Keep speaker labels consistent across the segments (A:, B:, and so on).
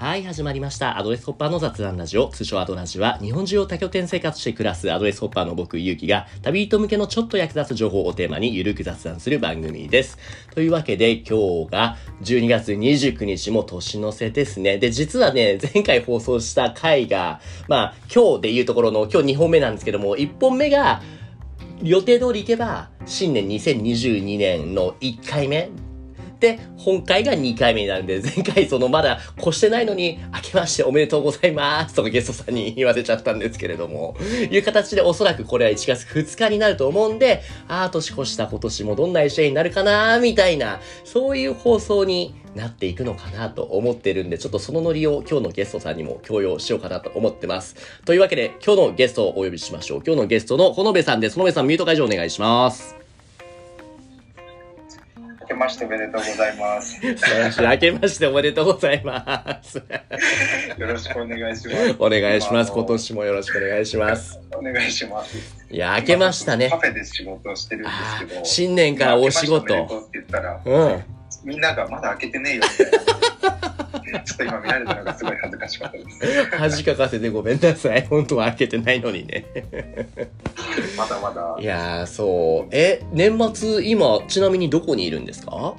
A: はい、始まりました。アドレスホッパーの雑談ラジオ、通称アドラジは、日本中を多拠点生活して暮らすアドレスホッパーの僕、ゆうきが、旅人向けのちょっと役立つ情報をテーマにゆるく雑談する番組です。というわけで、今日が12月29日も年の瀬ですね。で、実はね、前回放送した回が、まあ、今日でいうところの、今日2本目なんですけども、1本目が、予定通り行けば、新年2022年の1回目で、本回が2回目になるんで、前回そのまだ越してないのに、明けましておめでとうございますとかゲストさんに言わせちゃったんですけれども、いう形でおそらくこれは1月2日になると思うんで、ああ、年越した今年もどんな一年になるかなみたいな、そういう放送になっていくのかなと思ってるんで、ちょっとそのノリを今日のゲストさんにも共有しようかなと思ってます。というわけで、今日のゲストをお呼びしましょう。今日のゲストのほのべさんです。ほのべさん、ミュート解除お願いします。
B: ましておめでとうございます。
A: 素晴らしい。明けましておめでとうございます。
B: よろしくお願いします。
A: お願いします。今年もよろしくお願いします。
B: お願いします。
A: いや、明けましたね
B: カ。フェで仕事をしてるんですけど。
A: 新年からお仕事
B: 明けましておめでとうって言ったら、
A: うん。
B: みんながまだ開けてねえよみたいな。今見られたのがすごい恥ずかしかったです。
A: 恥かかせてごめんなさい。本当は開けてないのにね。
B: まだまだ
A: い。やー、そう。え、年末、今、ちなみにどこにいるんですか？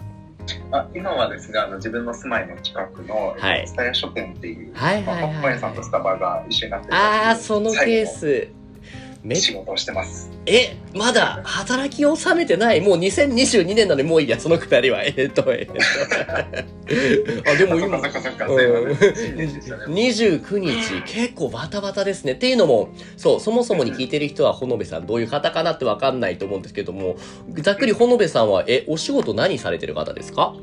B: あ今はですね、あの自分の住まいの近くの、
A: はい
B: スタヤ書店っていう、
A: はいはいはいはい
B: まあ、さんとスタバが一緒になってる
A: あー、そのケース。め
B: 仕事をしてます。
A: え、まだ働きを収めてない？もう2022年なのにもういいや、そのくだりは。えっと、えっと。あ、でも今
B: ね
A: 29日、結構バタバタですね。っていうのも、そう、そもそもに聞いてる人は、ほのべさん、どういう方かなってわかんないと思うんですけども、ざっくりほのべさんは、え、お仕事何されてる方ですか？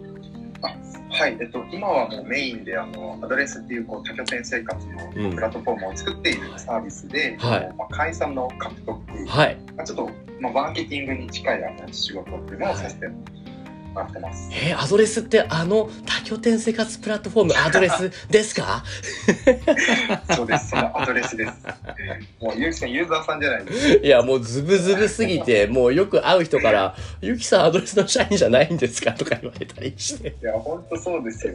B: はい、えっと、今はもうメインであのアドレスっていうこう多拠点生活
A: うん。
B: のプラットフォームを作っているサービスで、
A: はい。
B: まあ、会社の獲得、
A: はい。
B: まあ、ちょっと、まあ、マーケティングに近いあの仕事っていうのをさせてもらってます。
A: えーアドレスってあの多拠点生活プラットフォーム アドレスですか？
B: そうです、そのアドレスです。もうゆうきさんユーザーさんじゃないですか。
A: いや、もうズブズブすぎて、もうよく会う人から、ゆきさんアドレスの社員じゃないんですか？とか言われたりして。
B: いや、本当そうですよ。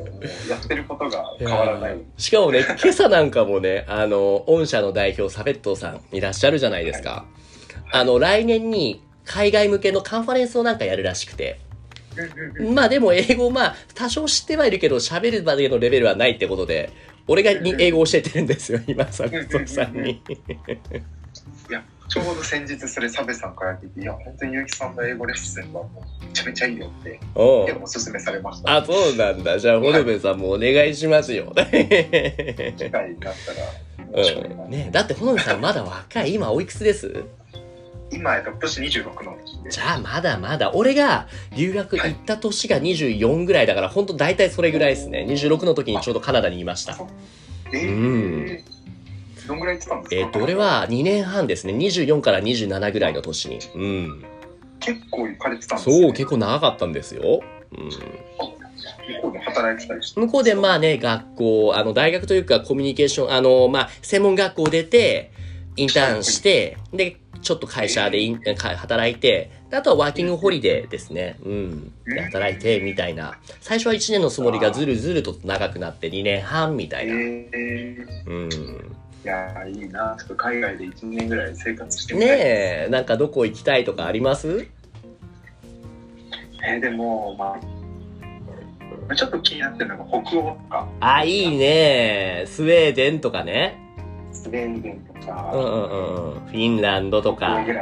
B: やってることが変わらない。
A: しかもね、今朝なんかもね、あの、御社の代表、サベットーさんいらっしゃるじゃないですか。あの、来年に海外向けのカンファレンスをなんかやるらしくて。まあでも英語、まあ、多少知ってはいるけど、喋るまでのレベルはないってことで、俺がに英語を教えてるんですよ、今、サベットーさんに。
B: いや、ちょうど先日それサベさんから聞いて、いや、本当にゆうきさんの英語レッスンはもうめちゃめちゃいいよって、
A: お
B: おすすめされました。
A: あ、そうなんだ。じゃあ、ホルベさんもお願いしますよ。
B: 機会になったら、
A: うん、ねだって、ほのべさんまだ若い？今、おいくつです？
B: 今、えっと、今年26の時で
A: じゃあ、まだまだ。俺が留学行った年が24ぐらいだから、ほんと大体それぐらいですね。26の時にちょうどカナダにいました。
B: えー、
A: うん
B: どんぐらい行ってたんですか？
A: えっ、と、俺は2年半ですね。24から27ぐらいの年に。うん。
B: 結構行かれてたんですね。
A: そう、結構長かったんですよ。うん。
B: 向こうで働いてたりして。
A: 向こうでまあね、学校、あの、大学というかコミュニケーション、あの、まあ、専門学校出て、インターンして、で、ちょっと会社で働いて、であとはワーキングホリデーですね。うん。で働いて、みたいな。最初は1年のつもりがずるずると長くなって2年半みたいな。
B: えー、
A: うん。
B: いやーいいな。ちょっと海外で1年ぐらい生活してみ
A: ね
B: たい。
A: え、なんかどこ行きたいとかあります？
B: えー、でも、まあ、ちょっと気になってるのが北欧とか、
A: あ、いいね。スウェーデンとかね。
B: スウェーデンとか、
A: うんうんうんうん。フィンランドとか。うんうん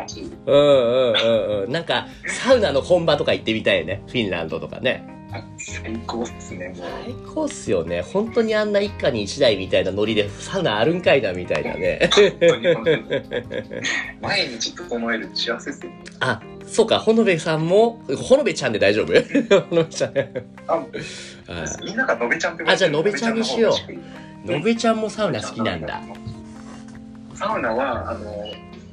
A: うんうん。なんか、サウナの本場とか行ってみたいよね。フィンランドとかね。
B: あ最高っすね、もう。
A: 最高っすよね。本当にあんな一家に一台みたいなノリでサウナあるんかいなみたいなね。
B: 毎日整える幸せっすよ。
A: あ、そうか、ほのべさんも、ほのべちゃんで大丈夫？ほのべちゃん。
B: あ、
A: あ
B: みんながのべちゃんって
A: あじゃあのべちゃんにしよう
B: のべちゃん
A: もサウナ好きなんだ。。
B: サウナは、あの、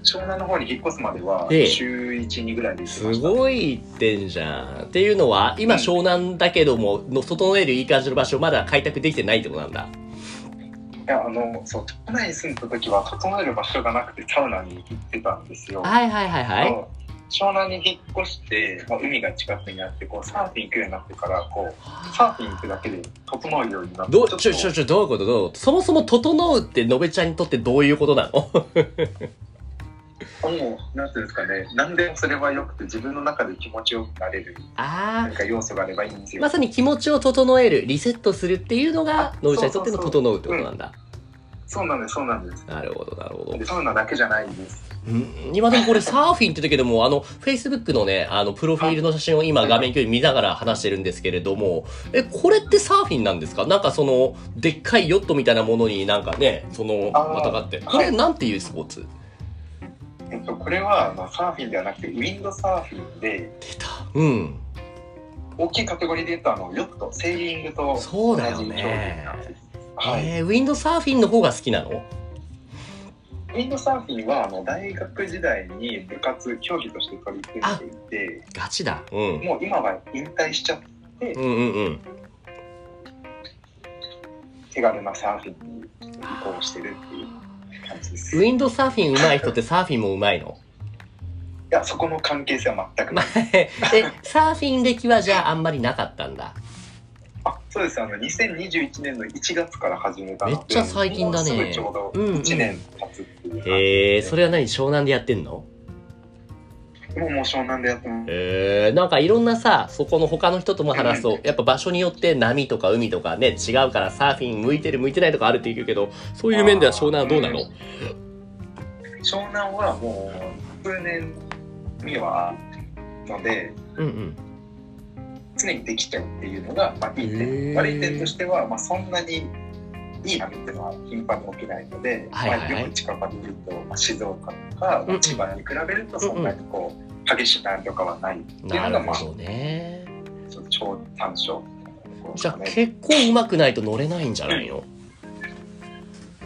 B: 湘南の方に引っ越すまでは、
A: ええ
B: 週1、2ぐらいで行って
A: す
B: ました。
A: ごい行ってんじゃん。っていうのは、今
B: うん
A: 湘南だけども、の整えるいい感じの場所まだ開拓できてないってことなんだ。
B: いや、あの、そう、都内に住んだ時は、整える場所がなくてサウナに行ってたんですよ。
A: はいはいはいはい。
B: 湘南に引っ越して、まあ、海が近くにあってこうサーフィン行くようになってからこうサーフィン行くだけで整うようになって
A: どう
B: ちょっと
A: ちょちょちょどういうこと？どう？そもそも整うってのべちゃんにとってどういうことなの？
B: もうなんていうんですかね。何でもそれはよくて自分の中で気持ちよくなれる
A: あ
B: 何か要素があればいいんですよ、
A: あまさに気持ちを整えるリセットするっていうのが
B: あ
A: のべちゃんにとっての整うってことなんだ
B: そうなんですそうなんです。
A: なるほどなるほど。
B: でサウナだけじゃないです。
A: うん今でもこれサーフィンって言ったけども、あの、Facebook のね、あの、プロフィールの写真を今画面共有見ながら話してるんですけれども、え、これってサーフィンなんですか？なんかその、でっかいヨットみたいなものになんかね、その、またがって。これ
B: はい
A: なんていうスポーツ？
B: えっとこれはまあサーフィンではなくてウィンドサーフィンで
A: 出た。うん。
B: 大きいカテゴリーで言うとあのヨットセーリングと同じ
A: そうだ
B: 競技なんですはい、
A: えー、ウィンドサーフィンの方が好きなの？
B: ウィンドサーフィンはあの大学時代に部活競技として取り組んでいて
A: ガチだ。うん。
B: もう今は引退しちゃって
A: うんうんうん。
B: 手軽なサーフィンに移行してるっていう感じですい
A: ウィンドサーフィン上手い人ってサーフィンも上手いの？
B: やそこの関係性は全く
A: ま
B: ない
A: え、サーフィン歴はじゃああんまりなかったんだ。
B: あそうですあの2021年の1月から始めたので
A: めっちゃ最近だね。
B: もうすぐちょうど
A: うんうん。
B: 1年経つっていう感じ
A: へえー、それは何湘南でやってんの？
B: もうもう湘南でやってます。
A: えー、なんかいろんなさ、そこの他の人とも話すと、やっぱ場所によって波とか海とかね、違うからサーフィン向いてる向いてないとかあるって言うけど、そういう面では湘南はどうなの？
B: 湘南はもう数年にはので
A: うんうん。
B: 常にできちゃうっていうのが、まあ、いい点。悪い点としては、まあ、そんなにいい波っていうのは頻繁に起きないので、
A: はいはい。はい
B: まあ、よく近場で言うと、まあ、静岡とか、
A: うんうん。
B: 千葉に比べるとそんなにこう激しい波とかはないっていうのが、まあ、
A: ね。
B: ちょっと超短所
A: じゃあ結構上手くないと乗れないんじゃないの？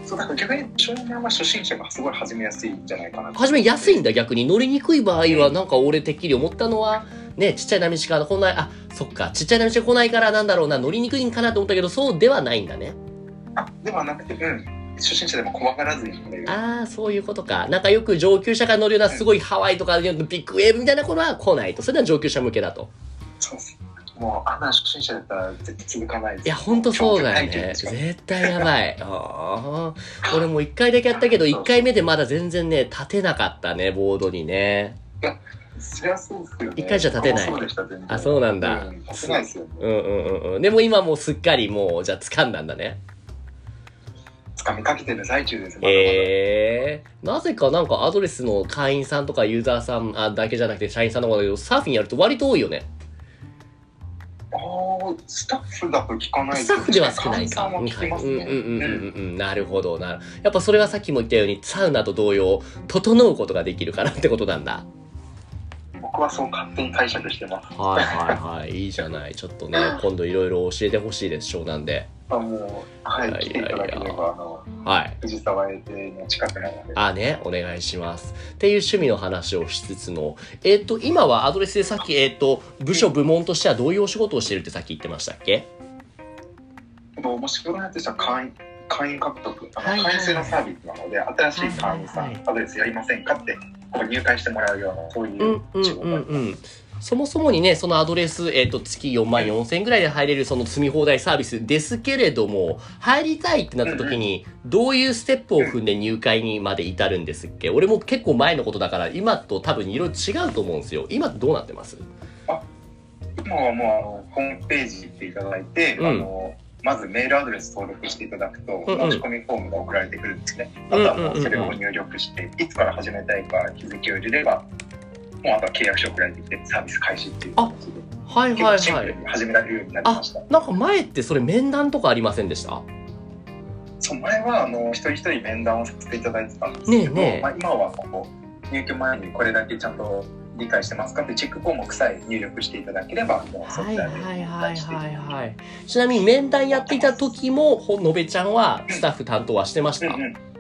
B: そうだから逆に湘南は初心者がすごい始めやすいんじゃないかな
A: 初め安いん
B: だ
A: だ逆に。乗りにくい場合はなんか俺てっきり思ったのはねちっちゃい波しか来ない。あそっか。ちっちゃい波しか来ないからなんだろうな。乗りにくいんかなと思ったけどそうではないんだね。
B: あではなくてうん。初心者でも怖がらずに
A: ああそういうことか。なんかよく上級者が乗るようなすごいハワイとかでビッグウェーブみたいなことは来ないと。それは上級者向けだと。
B: そうです。もうあんな初心者だったら絶対続かないです。
A: いやほんとそうだよね。絶対やばい。俺も1回だけやったけど1回目でまだ全然ね立てなかったねボードにね
B: そりゃそうですよね。
A: 一回じゃ立てない。
B: 僕もそうでした全然。
A: あそうなんだ。
B: うん立てないですよね。
A: うんうんうん。うんでも今もうすっかりもうじゃあ掴んだんだね。
B: 掴みかけてる最中ですまだまだ。
A: えー、なぜかなんかアドレスの会員さんとかユーザーさんあだけじゃなくて社員さんの方だけどサーフィンやると割と多いよね。
B: あースタッフだと聞かない
A: スタッフでは少ないか。
B: 会員さんは聞きますね。
A: うんうんうんうんうん。うん。なるほど。な。やっぱそれはさっきも言ったように、サウナと同様、整うことができるからってことなんだ。
B: 僕はそう勝手に解釈してます
A: はいはいはい。いいじゃない。ちょっとね、今度いろいろ教えてほしいです、湘南で。
B: あもうはい
A: いやいやいや
B: 来ていただければあの
A: はい。
B: 藤沢エテの近くなので
A: あね、お願いします。っていう趣味の話をしつつの、えっ、と、今はアドレスでさっき、えっ、と、部署、部門としてはどういうお仕事をしてるってさっき言ってましたっけ？
B: もうもし仕事になってしたら会員会員獲得あの、
A: はいはい
B: 会員制のサービスなので新しい会員さん、アドレスやりませんかって入会してもらうようなそうい
A: う
B: 仕事
A: うんうん。そもそもにね、そのアドレス、えっ、と、月4万4千円ぐらいで入れるその積み放題サービスですけれども、入りたいってなった時に、どういうステップを踏んで入会にまで至るんですっけ？俺も結構前のことだから、今と多分いろいろ違うと思うんですよ。今どうなってます？
B: 今はもうあのホームページ行っていただいて、
A: うん
B: あのまずメールアドレス登録していただくと、
A: うんうん。
B: 申し込みフォームが送られてくるんですね。あとはもうそれを入力して、いつから始めたいか日付を入れれば、もうあとは契約書送られてきてサービス開始っていう感じで、
A: はい
B: 結構シンプルに始められるようになりました。
A: なんか前ってそれ面談とかありませんでした？
B: そう前はあの一人一人面談をさせていただいてたんですけど、
A: ねえねえ。
B: まあ、今はこう入居前にこれだけちゃんと理解してますか？ってチェック項目さえ入力していただければもうちらで
A: はいはいはいはい。ちなみに面談やっていた時も、ほのべちゃんはスタッフ担当はしてました、
B: うんうん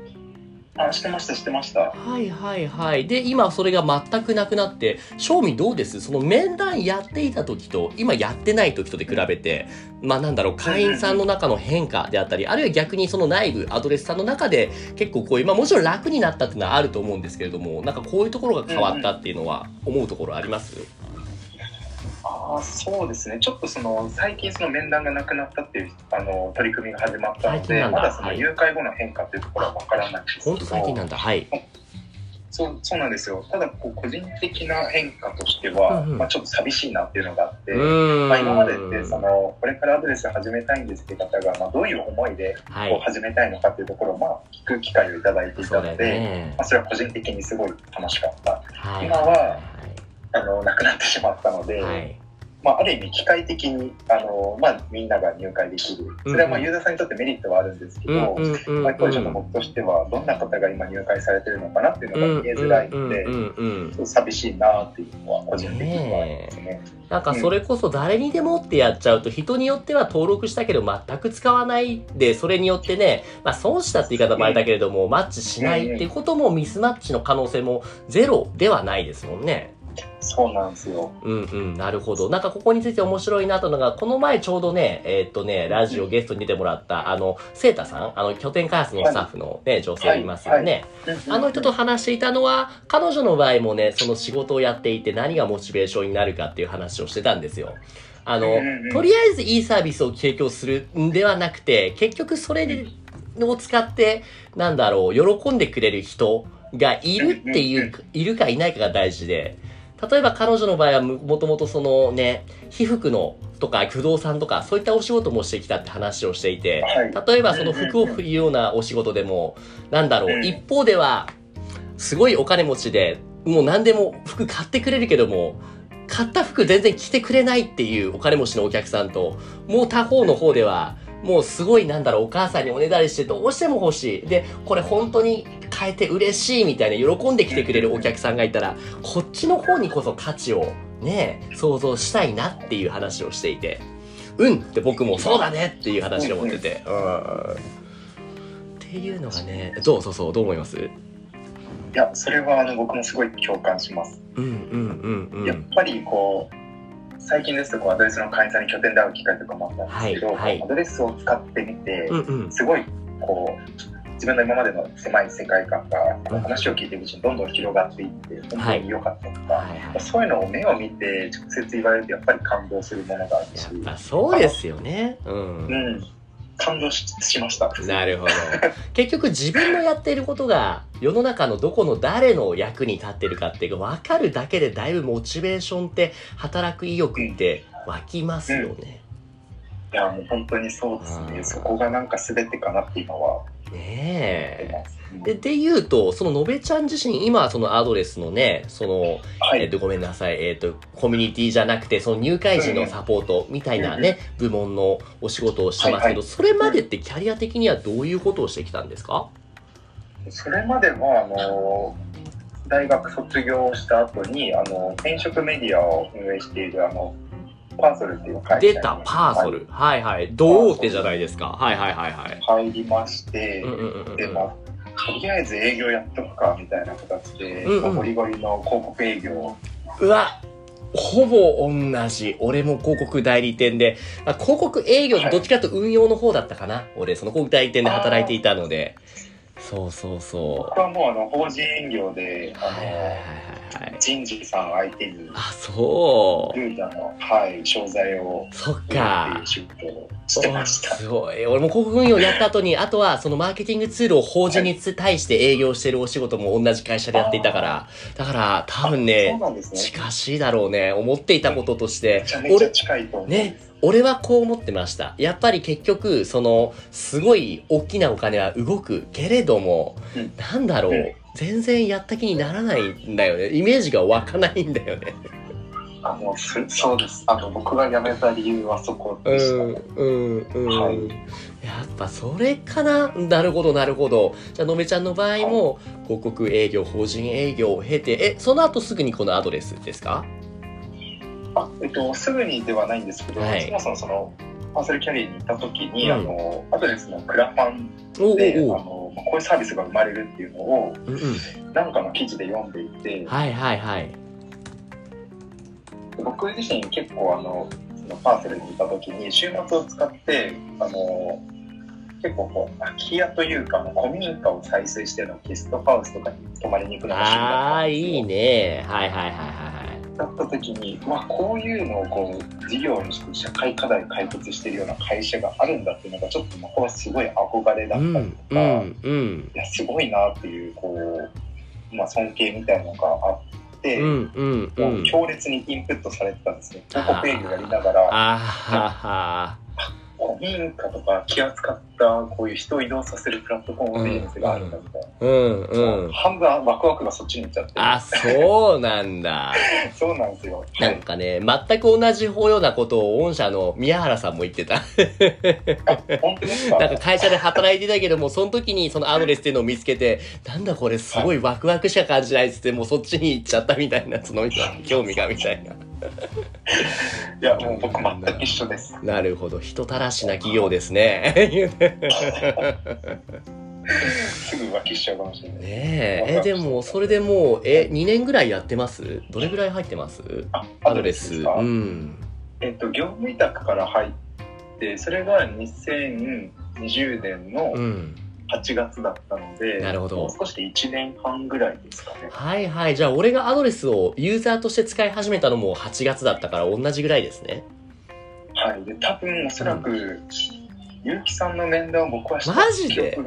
B: あ、してました、してました。
A: はいはいはい。で、今それが全くなくなって、正味どうです？その面談やっていた時と、今やってない時とで比べて、まあなんだろう、会員さんの中の変化であったり、あるいは逆にその内部、アドレスさんの中で結構こういう、まあもちろん楽になったっていうのはあると思うんですけれども、なんかこういうところが変わったっていうのは思うところあります？
B: ああ、そうですね。ちょっとその、最近その面談がなくなったっていう、あの、取り組みが始まったので、まだその
A: はい
B: 誘拐後の変化っていうところはわからないんですけど、
A: ほんと最近なんだ。はい。
B: そうそうなんですよ。ただ、こう、個人的な変化としては、
A: うんうん
B: まあ、ちょっと寂しいなっていうのがあって。まあ、今までって、その、これからアドレス始めたいんですって方が、まあ、どういう思いで
A: はい。
B: こう始めたいのかっていうところを、まあ、聞く機会をいただいていたので、
A: ね
B: ま。あ、それは個人的にすごい楽しかった。
A: はい。
B: 今はあの、なくなってしまったので、
A: はい。
B: まあ、ある意味機械的にあの、まあ、みんなが入会できるそれはまあユーザーさんにとってメリットはあるんですけど、まあ、当時の僕としてはどんな方が今入会されてるのかなっていうのが見えづらいので、寂しいなっていうのは個人的にはありますね。
A: なんかそれこそ誰にでもってやっちゃうと人によっては登録したけど全く使わないでそれによってね、まあ損したって言い方もあれだけれどもマッチしないっていうこともミスマッチの可能性もゼロではないですもんね。
B: そうなんですよ。
A: うんうん、なるほど。なんかここについて面白いなとのが、この前ちょうどね、えーっとね、ラジオゲストに出てもらった、あの、セータさん、あの、拠点開発のスタッフのね、女性いますよね。あの人と話していたのは、彼女の場合もね、その仕事をやっていて何がモチベーションになるかっていう話をしてたんですよ。あの、とりあえずいいサービスを提供するんではなくて、結局それでを使って、なんだろう、喜んでくれる人がいるっていう、いるかいないかが大事で、例えば彼女の場合はももともとそのね、被服のとか不動産とかそういったお仕事もしてきたって話をしていて、
B: はい。
A: 例えばその服を着るようなお仕事でも、なんだろう、
B: うん。
A: 一方では、すごいお金持ちで、もう何でも服買ってくれるけども、買った服全然着てくれないっていうお金持ちのお客さんと、もう他方の方では、もうすごいなんだろう、お母さんにおねだりしてどうしても欲しい。で、これ本当に変えて嬉しいみたいな喜んできてくれるお客さんがいたら、こっちの方にこそ価値をね、想像したいなっていう話をしていて、うんって僕もそうだねっていう話を思ってて、うん。っていうのがね、どうそうそう、どう思います？
B: いや、それはあの僕もすごい共感します。
A: うんうんうんうん。
B: やっぱりこう、最近ですとこうアドレスの会員さんに拠点で会う機会とかもあったんですけど、
A: はいはい
B: アドレスを使ってみて、
A: うんうん。
B: すごいこう自分の今までの狭い世界観が話を聞いていくうちにどんどん広がっていって本当に良かったとか、
A: はいはい。
B: そういうのを目を見て直接言われるとやっぱり感動するものがあるし
A: や、っぱそうですよね。うん
B: う。ん、感動ししました。
A: なるほど。結局自分のやっていることが世の中のどこの誰の役に立ってるかっていうか分かるだけでだいぶモチベーションって働く意欲って湧きますよね。
B: いやもう本当にそうです
A: うん
B: ね。そこがなんか全てかなって今は
A: ねえ。で、で言うと、そののべちゃん自身、今、そのアドレスのね、その、
B: はい。
A: えっと、ごめんなさい、えっと、コミュニティじゃなくて、その入会時のサポートみたいなね、部門のお仕事をしてますけど、それまでってキャリア的にはどういうことをしてきたんですか？
B: それまではあの大学卒業した後にあの転職メディアを運営しているあのパーソルっていう会社に
A: 出た、パーソル。はいはい。同大手じゃないですか。はいはいはいはい。
B: 入りまして、
A: うんうんうんうん
B: でまあとりあえず営業やっとくかみたいな形で、
A: うんうん
B: ゴリゴリの広告営業を
A: うわほぼ同じ。俺も広告代理店で、まあ、広告営業どっちかと運用の方だったかな。俺、その広告代理店で働いていたので。そうそうそ
B: 僕はもうあの法人営業で
A: はい。
B: 人事さん相手に
A: あ、そう。
B: ルータの、はい、商材を
A: そっか。
B: 仕事をしてました。
A: すごい。俺も広告運用やった後に、あとはそのマーケティングツールを法人に対して営業してるお仕事も同じ会社でやっていたから、だから多分
B: そう
A: ね、
B: ね。
A: 近しいだろうね。思っていたこととして俺、
B: 近いと思う。
A: ね、俺はこう思ってました。やっぱり結局、その、すごい大きなお金は動くけれども、
B: うん
A: なんだろう、
B: うん
A: 全然やった気にならないんだよね。イメージが湧かないんだよね。
B: あのすそうです。あの僕が辞めた理由はそこ
A: う
B: でした、
A: ん、うん、うん。
B: はい
A: やっぱそれかななるほど、なるほど。じゃあ、のべちゃんの場合も、広告営業、法人営業を経て、え、その後すぐにこのアドレスですか？
B: あえっとすぐにではないんですけど、
A: はい
B: そもそもそのパーセルキャリーに行った時に、
A: うん
B: あのアドレスのクラファンで、あのまあ、こういうサービスが生まれるっていうのを
A: うんうん。
B: なんかの記事で読んでいて、
A: はいはいはい。
B: 僕自身結構あのそのパーセルにいた時に週末を使ってあの結構こう空き家というか古民家を再生してのゲストハウスとかに泊まりに行くのが趣味だ
A: ああ、
B: ったんですよ
A: いいね。はいはいはいはい
B: だった時に、まあ、こういうのをこう事業にして社会課題解決しているような会社があるんだっていうのがちょっと僕はすごい憧れだったり
A: ん
B: とか、
A: うんうん。
B: いやすごいなっていうこう、まあ、尊敬みたいなのがあって、
A: うんうんう
B: ん。強烈にインプットされてたんですね。広告営業やりながら
A: あはは。
B: 古民家とか気扱ったこういう人を移動させるプラットフォームビジネスがあるんだみたいな。
A: うんう。
B: ん半分ワクワクがそっちに行っちゃって
A: あ、そうなんだ。
B: そうなんですよ。
A: なんかね、全く同じようなことを御社の宮原さんも言ってた。
B: あ本当ですか？
A: なんか会社で働いてたけども、その時にそのアドレスっていうのを見つけて、なんだこれすごいワクワクしか感じないっつって、もうそっちに行っちゃったみたいな、その人は興味がみたいな。
B: いや、もう僕全く一緒です。
A: なるほど。人たらしな企業ですね。
B: すぐ浮気しちゃうかもしれない。
A: ねえ。え、でも、それでもう、え、2年ぐらいやってます？どれぐらい入ってます？
B: あ、
A: アドレス。うん。
B: えっと、業務委託から入って、それが2020年の
A: うん。
B: 8月だったので、
A: なるほど
B: もう少しで1年半ぐらいですかね。
A: はいはい。じゃあ、俺がアドレスをユーザーとして使い始めたのも8月だったから同じぐらいですね。
B: はい。で、多分おそらく、結城さんの面談を僕はした
A: マジで？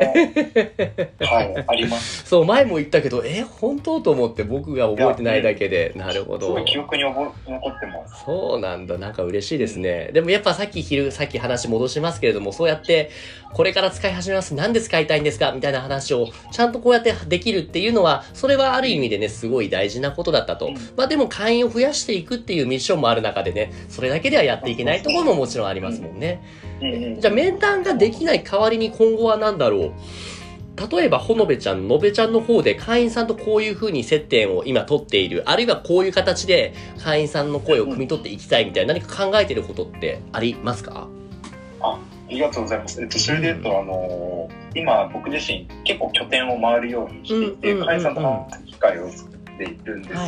B: はい、あります。
A: そう、前も言ったけど、え、本当と思って僕が覚えてないだけで。なるほど
B: すごい。記憶に覚え残ってます。
A: そうなんだ。なんか嬉しいですね。でもやっぱさっき昼、さっき話戻しますけれども、そうやって、これから使い始めます。なんで使いたいんですかみたいな話を、ちゃんとこうやってできるっていうのは、それはある意味でね、すごい大事なことだったと。
B: うん
A: まあでも会員を増やしていくっていうミッションもある中でね、それだけではやっていけないところももちろんありますもんね。
B: うんうん
A: じゃあ面談ができない代わりに今後は何だろう？例えば、ほのべちゃん、のべちゃんの方で会員さんとこういう風に接点を今取っている、あるいはこういう形で会員さんの声を汲み取っていきたいみたいな。何か考えてることってありますか？
B: ありがとうございます。えっと、それで言うと、あのー今、僕自身、結構拠点を回るようにしていて、会員さんと話す機会を作っているんです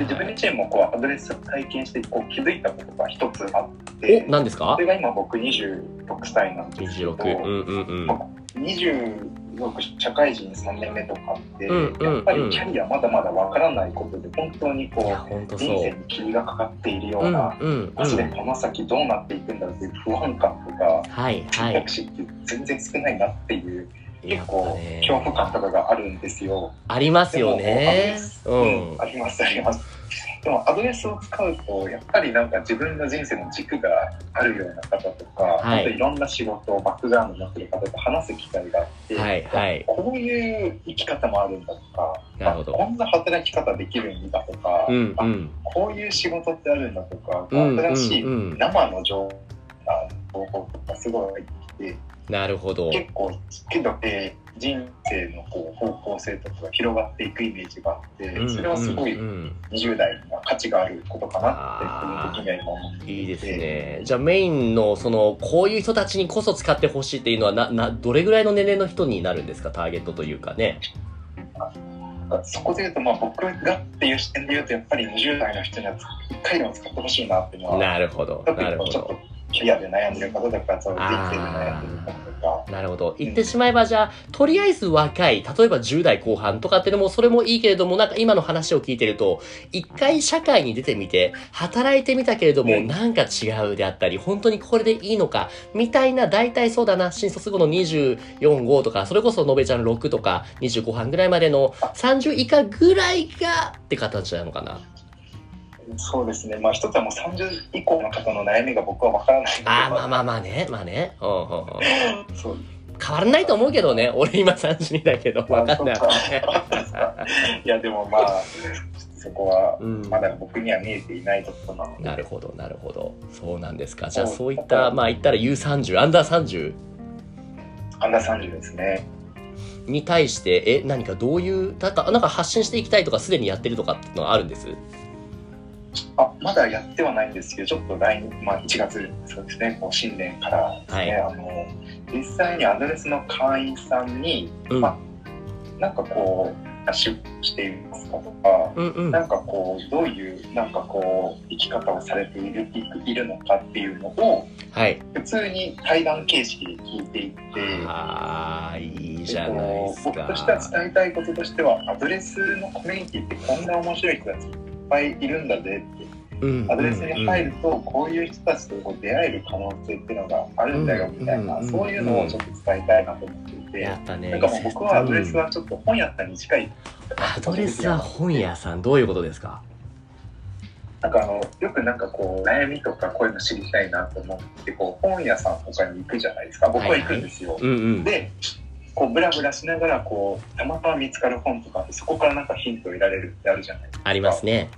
B: 自分自身もこうアドレスを体験してこう気づいたことが一つあっ
A: お、
B: て、
A: 何ですか？
B: それが今僕26歳なんですけど、
A: ?26。うんうんうん。
B: 26社会人3年目とかって、
A: うんうんうん
B: やっぱりキャリアまだまだわからないことで本当にこう。人生に霧がかかっているよ
A: う
B: うんな、
A: うんうん。
B: マジでこの先どうなっていくんだろうっていう不安感とか
A: はいはい
B: 選択。肢って全然少ないなっていう結構恐怖感とかがあるんですよ。
A: ありますよね。う
B: うんん、。ありますあります。でもアドレスを使うとやっぱりなんか自分の人生の軸があるような方とか、
A: はい
B: あといろんな仕事バックグラウンドを持ってる方と話す機会があって、
A: はいはい。
B: こういう生き方もあるんだとか、
A: なるほど
B: あこんな働き方できるんだとか、あ
A: うんうん。
B: こういう仕事ってあるんだとか、
A: うん
B: 新しい
A: うんうん
B: 生の情報とかすごい入ってきて、
A: なるほど。
B: 結構けど、えー人生のこう方向性とかが広がっていくイメージがあって、それはすごい
A: うんうん
B: 20代には価値があることかなって個人的には今思っていて
A: いいですね。じゃあメインの、その、こういう人たちにこそ使ってほしいっていうのは、な、な、どれぐらいの年齢の人になるんですか？ターゲットというかね。
B: そこで言うと、まあ、僕がっていう視点で言うとやっぱり20代の人には一回でも使ってほしいなっていうのは
A: なるほど。
B: 特
A: なるほど。
B: キャリアで悩んでる方とかそう人生で悩んでる方とか
A: なるほど。言ってしまえば、じゃあ、とりあえず若い、例えば10代後半とかっていうのも、それもいいけれども、なんか今の話を聞いてると、一回社会に出てみて、働いてみたけれども、
B: うん
A: なんか違うであったり、本当にこれでいいのか、みたいな、大体そうだな、新卒後の24、5とか、それこそのべちゃん6とか、25半ぐらいまでの30以下ぐらいが、って形なのかな。
B: そうですねまあ一つはもう30以降の方の悩みが僕は分からないので
A: ああ、まあまあまあね、まあね。うんうんうん。
B: そう
A: 変わらないと思うけどね。俺今32だけど、わかんない。
B: いやでもまあそこは
A: うん
B: まだ僕には見えていないところなので、
A: なるほど、なるほど。そうなんですか。じゃあ
B: そう
A: そういった、まあ言ったら U30、アンダー30
B: アンダー30ですね
A: に対して、え、何かどういう、なんかなんか発信していきたいとか、すでにやってるとかっていうのはあるんです？
B: あまだやってはないんですけど、ちょっと来年、まあ、1月、そうですね、こう新年からですね、
A: はい
B: あの実際にアドレスの会員さんに、
A: うん。
B: まなんかこう、ダッシュしていますかとか、
A: うんうん。
B: なんかこう、どういう、なんかこう、生き方をされているいるのかっていうのを、
A: はい。
B: 普通に対談形式で聞いていって、
A: ああいいじゃないです
B: 僕としては
A: か
B: 伝えたいこととしては、アドレスのコミュニティってこんな面白い人たちぱいいるんだぜって、
A: うん。
B: アドレスに入ると、こういう人たちとこう出会える可能性っていうのがあるんだよみたいな、
A: うん。
B: そういうのをちょっと伝えたいなと思っていて、
A: やっぱね
B: なんかもう僕はアドレスはちょっと本屋さんに近い。
A: アドレスは本屋さんどういうことですか？
B: なんかあのよくなんかこう悩みとかこういうの知りたいなと思ってこう本屋さんとかに行くじゃないですか。僕は行くんですよ。
A: うんうん。
B: でこうブラブラしながらこうたまたま見つかる本とかそこからなんかヒントを得られるってあるじゃないですか。
A: ありますね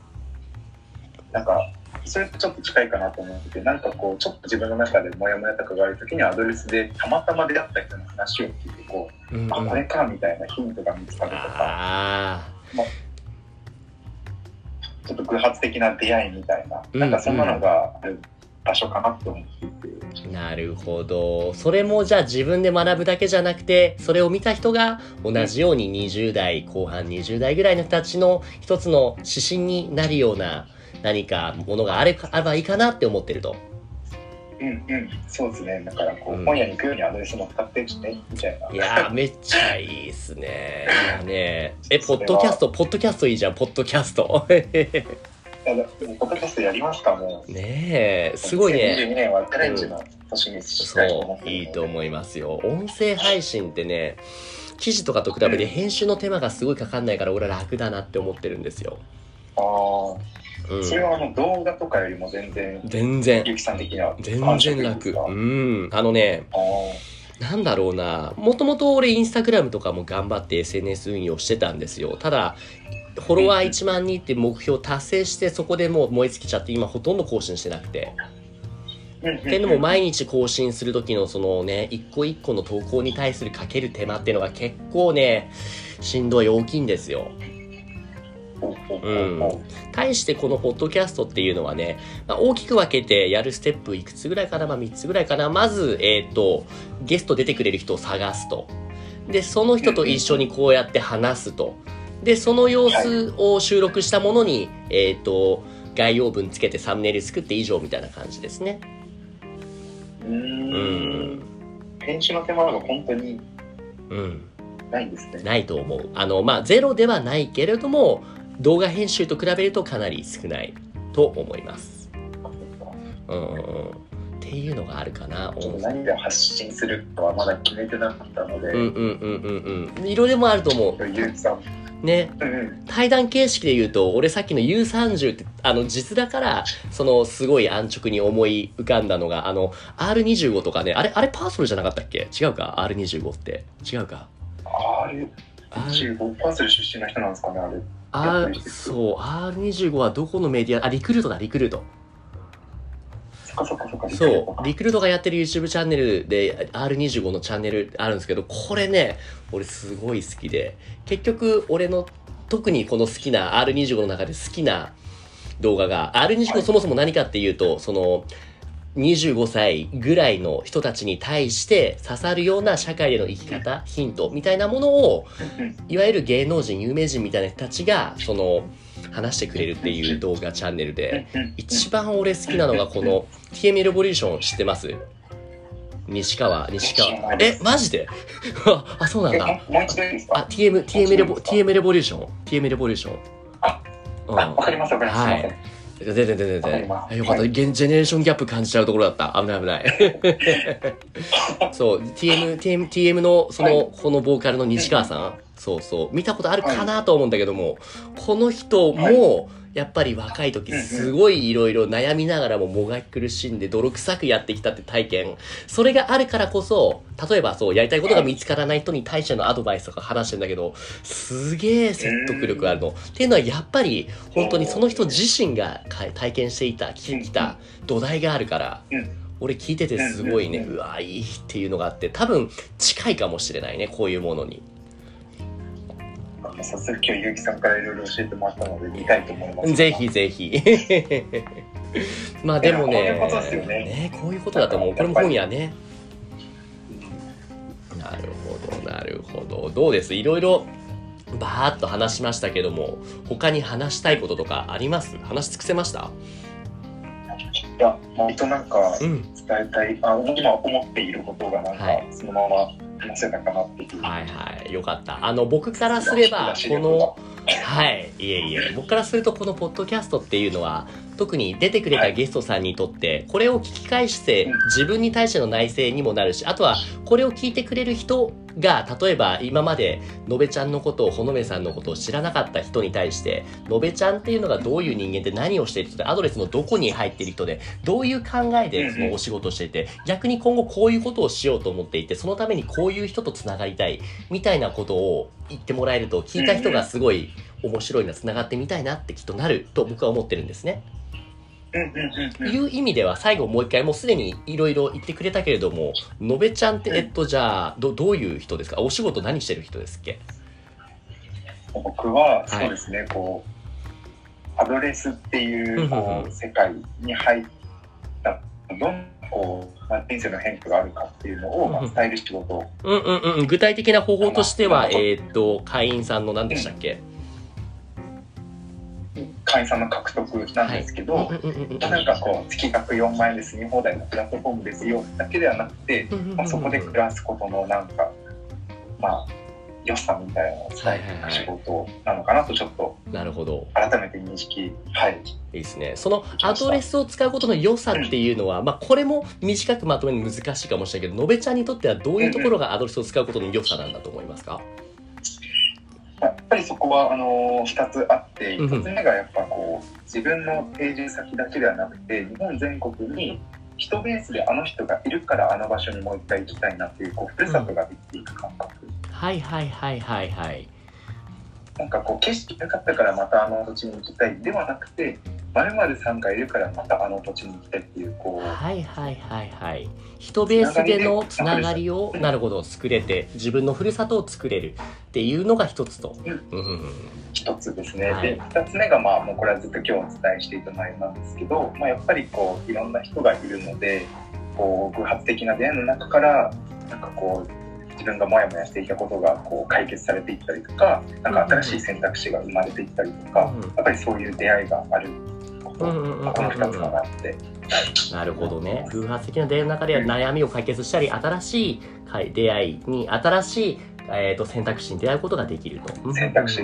B: なんかそれとちょっと近いかなと思っててなんかこうちょっと自分の中でモヤモヤとかがある時にアドレスでたまたま出会った人の話を聞いてこう、
A: うんうん。
B: あこれかみたいなヒントが見つかるとか。
A: あ
B: ちょっと偶発的な出会いみたいな、
A: うん
B: なんかそんなのがある場所かなと思っていて。
A: あなるほど。それもじゃあ自分で学ぶだけじゃなくてそれを見た人が同じように20代後半20代ぐらいの人たちの一つの指針になるような何かものがあれあればいいかなって思ってると
B: うんうん、そうですね。だからこう、
A: うん
B: 本屋に行くようにアドレスも使ってるしね、みたいな。
A: いやーめっちゃいいっすねいやねえポッドキャストポッドキャストいいじゃんポッドキャスト
B: でもポッドキャストやりますかもう。
A: ねえすごいね
B: 2022年はチャレンジの年にしたいと思ってるので
A: いいと思いますよ。音声配信ってね、記事とかと比べて編集の手間がすごいかかんないから俺は楽だなって思ってるんですよ。
B: ああ、
A: うん
B: それはあの動画とかよりも全然、
A: 全然、
B: ゆきさん的には
A: 全然楽。うん。あのね、なんだろうな、もともと俺インスタグラムとかも頑張って SNS 運用してたんですよ。ただ、フォロワー1万人って目標達成してそこでもう燃え尽きちゃって今ほとんど更新してなくて。
B: うんうんうん
A: けども毎日更新する時のそのね一個一個の投稿に対するかける手間っていうのが結構ねしんどい大きいんですよ
B: ほうほうほうほ
A: 対してこのポッドキャストっていうのはね、まあ、大きく分けてやるステップいくつぐらいかな、まあ、3つぐらいかなまずえっ、とゲスト出てくれる人を探すとでその人と一緒にこうやって話すとでその様子を収録したものに、えっ、と概要文つけてサムネイル作って以上みたいな感じですね
B: う
A: ん。
B: 編集の手間が本当に
A: うん。
B: ないん。ですね。
A: ないと思う。あの、まあ、ゼロではないけれども、動画編集と比べるとかなり少ないと思います。うん。っていうのがあるかな。
B: 何で発信するかはまだ決めてなかったので、
A: うんうんうんうんうん。色でもあると思
B: ゆう。
A: ね。
B: うんうん、
A: 対談形式で言うと、俺さっきの U30 って、あの、実だから、その、すごい安直に思い浮かんだのが、あの、R25 とかね、あれ、あれパーソルじゃなかったっけ？違うか ?R25 って。違うか
B: あれ、25パーセル出身の人なんですかね、あれ。
A: あそう。R25 はどこのメディア？あリクルートだリクルート。
B: そ
A: う。リクルートがやってる YouTube チャンネルで R25 のチャンネルあるんですけどこれね俺すごい好きで。結局俺の特にこの好きな R25 の中で好きな動画が R25 そもそも何かっていうとその25歳ぐらいの人たちに対して刺さるような社会での生き方ヒントみたいなものを
B: うん
A: いわゆる芸能人有名人みたいな人たちがその話してくれるっていう動画チャンネルで一番俺好きなのがこの TM レボリューション知ってます？西川西川。えマジで？ああそうなん
B: え
A: だあ
B: か
A: TM TM レボ TM レボリューション？TM レボリューション？
B: あ
A: うん。
B: かりますわかります。すい。
A: 全然全然全然よかった、
B: はい
A: 現ジェネレーションギャップ感じちゃうところだった。危ない危ない。そう。TM, TM, TM のその、
B: はい。
A: このボーカルの西川さん、そうそう。見たことあるかなと思うんだけども、この人も、やっぱり若い時すごいいろいろ悩みながらももがき苦しんで泥臭くやってきたって体験。それがあるからこそ例えばそうやりたいことが見つからない人に対してのアドバイスとか話してんだけどすげえ説得力あるの。っていうのはやっぱり本当にその人自身がか体験していた聞いた土台があるから
B: うん。
A: 俺聞いててすごいね
B: う
A: わいいっていうのがあって多分近いかもしれないねこういうものに。
B: 早速今日ゆうきさんからいろいろ教えてもらったので見たいと思います。
A: ぜひぜひ。まあでもね、
B: こういうことですよね
A: ねこういうことだと思う。これも本やね。なるほど、なるほど。どうです？いろいろバーっと話しましたけども、他に話したいこととかあります？話し尽くせました？
B: いや、割となんか
A: うん。
B: 伝えたい、あ今思っていることがなんか
A: はい
B: そのまま話せたかなっていう。
A: はいはい。よかった。あの、僕からすれば、この、はい。いえいえ。僕からすると、このポッドキャストっていうのは、特に出てくれたゲストさんにとって、これを聞き返して
B: うん、
A: 自分に対しての内省にもなるし、あとは、これを聞いてくれる人が、例えば今まで、のべちゃんのことを、ほのめさんのことを知らなかった人に対して、のべちゃんっていうのがどういう人間で何をしている人で、アドレスのどこに入っている人で、どういう考えでそのお仕事をしていて、逆に今後こういうことをしようと思っていて、そのためにこういう人とつながりたい、みたいなことを言ってもらえると、聞いた人がすごい面白いな、つながってみたいなってきっとなると僕は思ってるんですね。
B: うんうんうんうん。
A: いう意味では最後もう一回もうすでにいろいろ言ってくれたけれども、のべちゃんって、えっとじゃあ、どどういう人ですか？お仕事何してる人ですっけ？
B: 僕は
A: はい。
B: そうですね、こうアドレスっていうこ
A: うんうんうん。
B: う世界に入ったどんこうまあ人生の変化があるかっていうのをまあ
A: うん。うん
B: 伝える仕事を。
A: うんうんうん。具体的な方法としては、えーっと、会員さんの何でしたっけ？
B: 会員さんの獲得なんですけど、
A: うんうんうんうん
B: なんかこう月額4万円で住み放題のプラットフォームですよだけではなくて、
A: うんうんうんうん
B: まあ、そこで暮らすことのなんかまあ良さみたいなのを伝えていく仕事なのかなとちょっと
A: なるほど。
B: 改めて認識はい。
A: いいですね。そのアドレスを使うことの良さっていうのは、まあこれも短くまとめるの難しいかもしれないけど、のべちゃんにとってはどういうところがアドレスを使うことの良さなんだと思いますか？
B: やっぱりそこはあの2つあって
A: うんうん
B: 1つ目がやっぱこう自分の定住先だけではなくて日本全国に人ベースであの人がいるからあの場所にもう一回行きたいなっていうこうふるさとができていく感覚、
A: はいはいはいはいはい。
B: なんかこう景色良かったからまたあの土地に行きたいではなくてさんがいるからまたあの土地に行きたいっていうこう
A: はいはいはいはい。人ベースでのつながりを、なるほど、作れて、自分のふるさとを作れるっていうのが一つと。
B: うん。一つですね、
A: はい。
B: で2つ目がまあもうこれはずっと今日お伝えしていた内容なんですけど、まあ、やっぱりこういろんな人がいるのでこう偶発的な出会いの中からなんかこう自分がモヤモヤしていたことがこう解決されていったりとかなんか新しい選択肢が生まれていったりとか、
A: うん。
B: やっぱりそういう出会いがある。こと、
A: うんうんうんうん
B: まあこの2つかなって。
A: なるほどね。偶発的な出会いの中で悩みを解決したり、新しいはい出会いに、新しい、えー、と選択肢に出会うことができると。
B: 選択肢、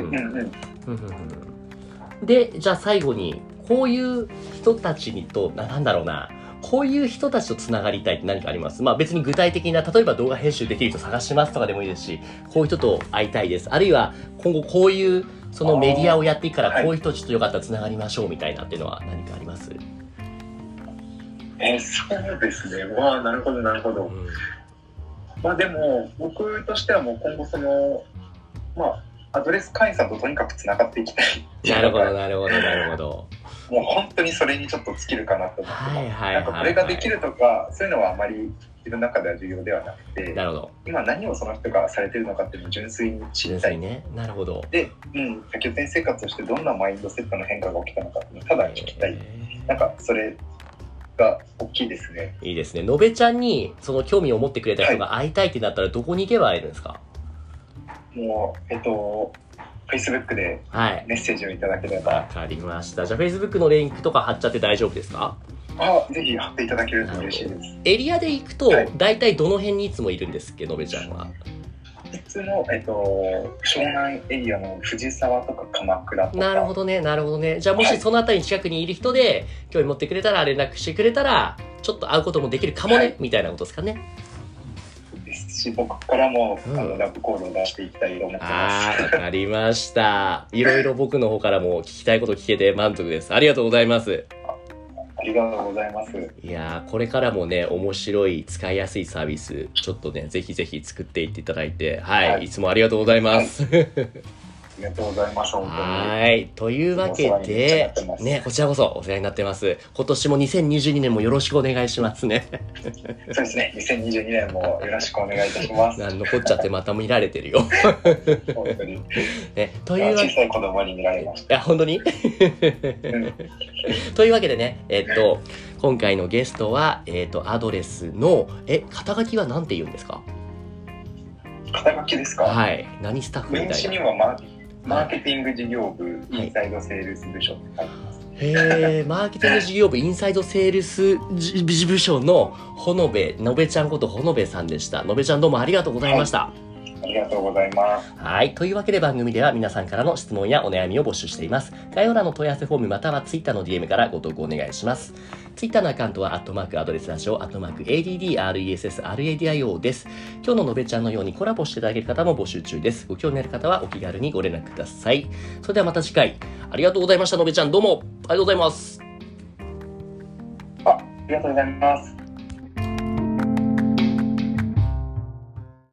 A: で、じゃあ最後に、こういう人たちにと、ななんだろうな、こういう人たちとつながりたいって何かあります？まあ別に具体的な、例えば動画編集できる人探しますとかでもいいですし、こういう人と会いたいです。あるいは今後こういうそのメディアをやっていくから、
B: はい
A: こういう人ちょっとよかったらつながりましょうみたいなっていうのは何かあります、
B: えーそうですね。わあなるほどなるほど。
A: うん。
B: まあでも僕としてはもう今後そのまあアドレス会員さんととにかくつながっていきたい。
A: なるほど、なるほど、なるほど。
B: もう本当にそれにちょっと尽きるかなと思って
A: はいはいはい、
B: なんかこれができるとかそういうのはあまり自分の中では重要ではなくて
A: なるほど。
B: 今何をその人がされてるのかっていうのを純粋に知りたい
A: ね。なるほど。
B: で、うん、多拠点生活をしてどんなマインドセットの変化が起きたのかっていうのをただ聞きたいなんかそれが大きいですね
A: いいですね。のべちゃんにその興味を持ってくれた人が会いたいってなったらどこに行けば会えるんですか？
B: もうえっと Facebook で
A: はい。
B: メッセージをいただければ
A: わかりました。じゃあ Facebook のリンクとか貼っちゃって大丈夫ですか？
B: あぜひ貼っていただけると嬉しいです
A: エリアで行くと
B: はい、
A: 大体どの辺にいつもいるんですっけ、のべちゃんは？
B: いつも、えっと、湘南エリアの藤沢とか鎌倉とか
A: なるほどね、なるほどね。じゃあもし
B: はい
A: そのあたりに近くにいる人で、興味持ってくれたら連絡してくれたら、ちょっと会うこともできるかもね、
B: はい
A: みたいなことですかね。
B: ですし僕からも、
A: うん
B: あのラブコールを出していきたいと思って
A: あ
B: ます。
A: ー、わかりました。いろいろ僕の方からも聞きたいこと聞けて満足です。ありがとうございます。
B: ありがとうございます。
A: いやーこれからもね面白い使いやすいサービスちょっとねぜひぜひ作っていっていただいてはい、
B: はい。
A: い、つもありがとうございます、
B: いりがとうございます。本当に。
A: はい。というわけでね、こちらこそお世話になってます。今年も2022年もよろしくお願いしますね。
B: そうですね。2022年もよろしくお願いいたします。
A: 残っちゃってまた見られてるよ。
B: 本当に。
A: ね、というわけ
B: 小さい子供に見られまし
A: いや、本当に？というわけでね、えっと、今回のゲストは、えっと、アドレスの、え、肩書きは何て言うんですか？
B: 肩書きですか、
A: はい。何スタッフみたいな？
B: マーケティング事業部、インサイドセールス部署って書いてます。
A: へえ、マーケティング事業部インサイドセールス事部署のほのべ、のべちゃんことほのべさんでした。のべちゃんどうもありがとうございました。
B: ありがとうございます。
A: はい。というわけで番組では皆さんからの質問やお悩みを募集しています。概要欄の問い合わせフォームまたは Twitter の DM からご投稿お願いします。Twitter のアカウントは、アットマークアドレスラジオ、アットマーク ADDRESSRADIO です。今日ののべちゃんのようにコラボしていただける方も募集中です。ご興味ある方はお気軽にご連絡ください。それではまた次回、ありがとうございました、のべちゃん。どうもありがとうございます。
B: あ、ありがとうございます。